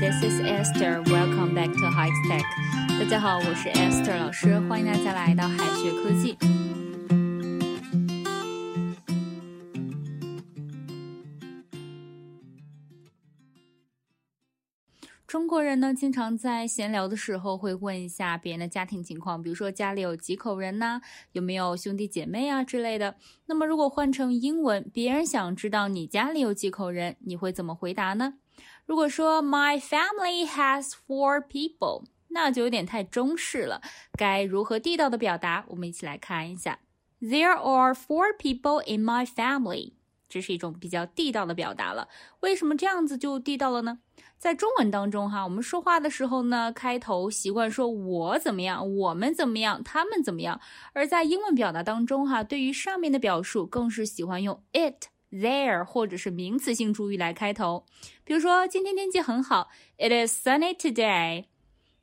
This is Esther. Welcome back to High Tech. 大家好，我是 Esther 老师，欢迎大家来到海学科技。中国人呢，经常在闲聊的时候会问一下别人的家庭情况，比如说家里有几口人呐，有没有兄弟姐妹啊之类的。那么如果换成英文，别人想知道你家里有几口人，你会怎么回答呢？如果说 My family has four people，那就有点太中式了。该如何地道的表达？我们一起来看一下。There are four people in my family。这是一种比较地道的表达了。为什么这样子就地道了呢？在中文当中，哈，我们说话的时候呢，开头习惯说我怎么样，我们怎么样，他们怎么样。而在英文表达当中，哈，对于上面的表述，更是喜欢用 it、There 或者是名词性主语来开头。比如说，今天天气很好，It is sunny today.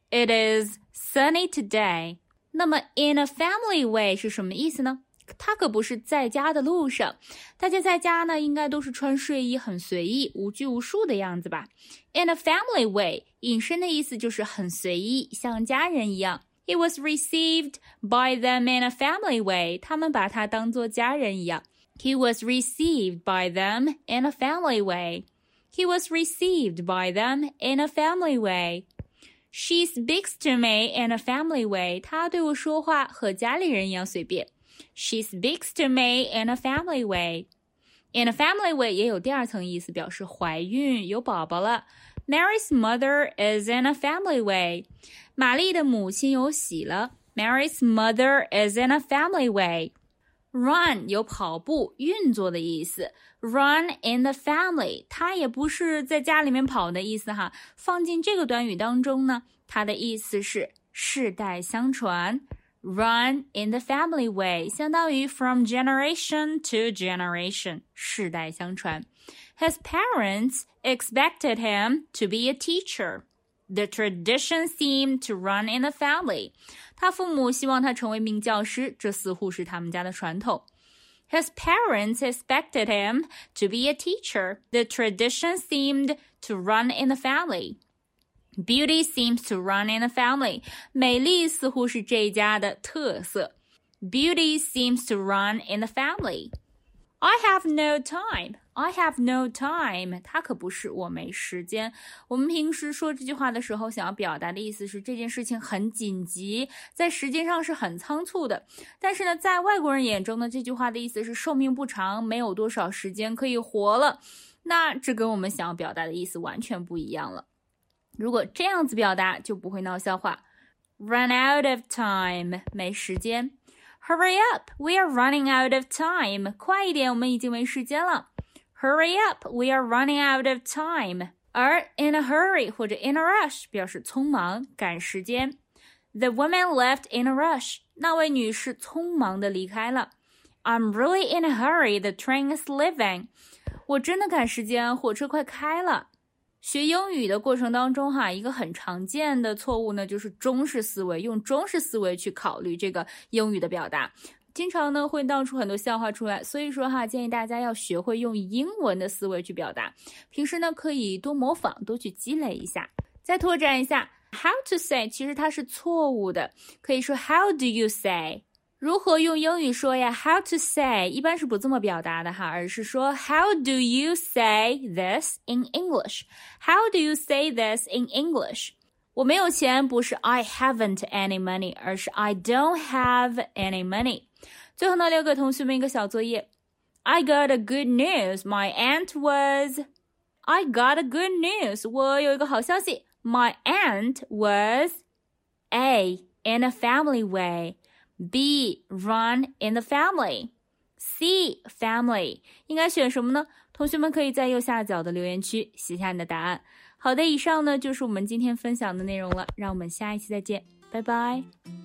It is sunny today. 那么，in a family way 是什么意思呢？他可不是在家的路上，大家在家呢，应该都是穿睡衣，很随意、无拘无束的样子吧？In a family way，引申的意思就是很随意，像家人一样。He was received by them in a family way，他们把他当做家人一样。He was received by them in a family way. He was received by them in a family way. She speaks to me in a family way. 她对我说话和家里人一样随便。she speaks to me in a family way. In a family way 也有第二层意思，表示怀孕有宝宝了。Mary's mother is in a family way. 玛丽的母亲有喜了。Mary's mother is in a family way. Run 有跑步、运作的意思。Run in the family，它也不是在家里面跑的意思哈。放进这个短语当中呢，它的意思是世代相传。Run in the family way 相当于 from generation to generation，世代相传。His parents expected him to be a teacher. The tradition seemed to run in the family. 他父母希望他成为名教师，这似乎是他们家的传统。His parents expected him to be a teacher. The tradition seemed to run in the family. Beauty seems to run in the family. 美丽似乎是这家的特色。Beauty seems to run in the family. I have no time. I have no time. 它可不是我没时间。我们平时说这句话的时候，想要表达的意思是这件事情很紧急，在时间上是很仓促的。但是呢，在外国人眼中呢，这句话的意思是寿命不长，没有多少时间可以活了。那这跟我们想要表达的意思完全不一样了。如果这样子表达，就不会闹笑话。Run out of time，没时间。Hurry up，we are running out of time。快一点，我们已经没时间了。Hurry up，we are running out of time。而 in a hurry 或者 in a rush 表示匆忙、赶时间。The woman left in a rush。那位女士匆忙的离开了。I'm really in a hurry. The train is leaving。我真的赶时间，火车快开了。学英语的过程当中，哈，一个很常见的错误呢，就是中式思维，用中式思维去考虑这个英语的表达， 经常呢会闹出很多笑话出来。所以说哈，建议大家要学会用英文的思维去表达，平时呢可以多模仿，多去积累一下。再拓展一下，how to say，其实它是错误的，可以说 How do you say？如何用英语说呀？How to say 一般是不这么表达的哈，而是说 How do you say this in English？How do you say this in English？我没有钱不是 I haven't any money，而是 I don't have any money。最后呢，留给同学们一个小作业。I got a good news. My aunt was. I got a good news. 我有一个好消息。My aunt was A in a family way. B run in the family. C family 应该选什么呢？同学们可以在右下角的留言区写下你的答案。 好的，以上呢就是我们今天分享的内容了，让我们下一期再见，拜拜。